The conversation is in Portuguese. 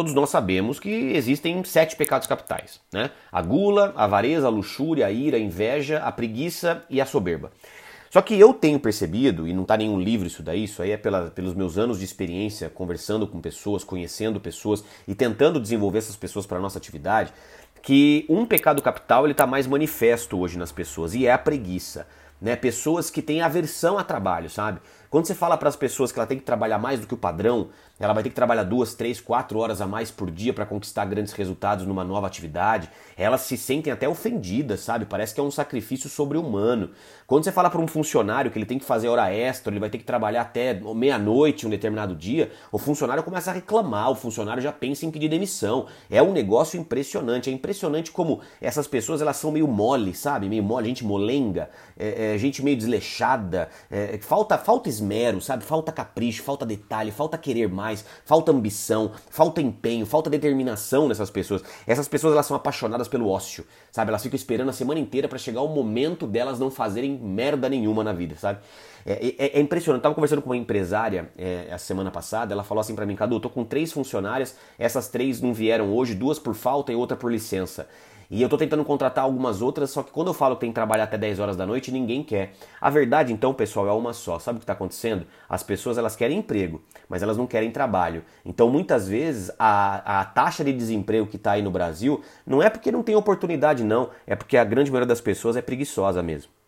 todos nós sabemos que existem sete pecados capitais, né? A gula, a avareza, a luxúria, a ira, a inveja, a preguiça e a soberba. Só que eu tenho percebido, e não está nenhum livro isso daí, isso aí é pela, pelos meus anos de experiência conversando com pessoas, conhecendo pessoas e tentando desenvolver essas pessoas para a nossa atividade, que um pecado capital ele está mais manifesto hoje nas pessoas e é a preguiça. Né? Pessoas que têm aversão a trabalho, sabe? Quando você fala para as pessoas que ela tem que trabalhar mais do que o padrão, ela vai ter que trabalhar duas, três, quatro horas a mais por dia para conquistar grandes resultados numa nova atividade. Elas se sentem até ofendidas, sabe? Parece que é um sacrifício sobre-humano. Quando você fala para um funcionário que ele tem que fazer hora extra, ele vai ter que trabalhar até meia-noite um determinado dia, o funcionário começa a reclamar, o funcionário já pensa em pedir demissão. É um negócio impressionante. É impressionante como essas pessoas elas são meio mole, sabe? Meio mole, gente molenga, é, é, gente meio desleixada. É, falta, falta esmero, sabe? Falta capricho, falta detalhe, falta querer mais falta ambição, falta empenho, falta determinação nessas pessoas. Essas pessoas elas são apaixonadas pelo ócio, sabe? Elas ficam esperando a semana inteira para chegar o momento delas não fazerem merda nenhuma na vida, sabe? É, é, é impressionante. Eu tava conversando com uma empresária é, a semana passada, ela falou assim para mim, Cadu, eu tô com três funcionárias, essas três não vieram hoje, duas por falta e outra por licença. E eu tô tentando contratar algumas outras, só que quando eu falo que tem que trabalhar até 10 horas da noite, ninguém quer. A verdade, então, pessoal, é uma só. Sabe o que está acontecendo? As pessoas elas querem emprego, mas elas não querem trabalho. Então, muitas vezes, a, a taxa de desemprego que está aí no Brasil não é porque não tem oportunidade, não. É porque a grande maioria das pessoas é preguiçosa mesmo.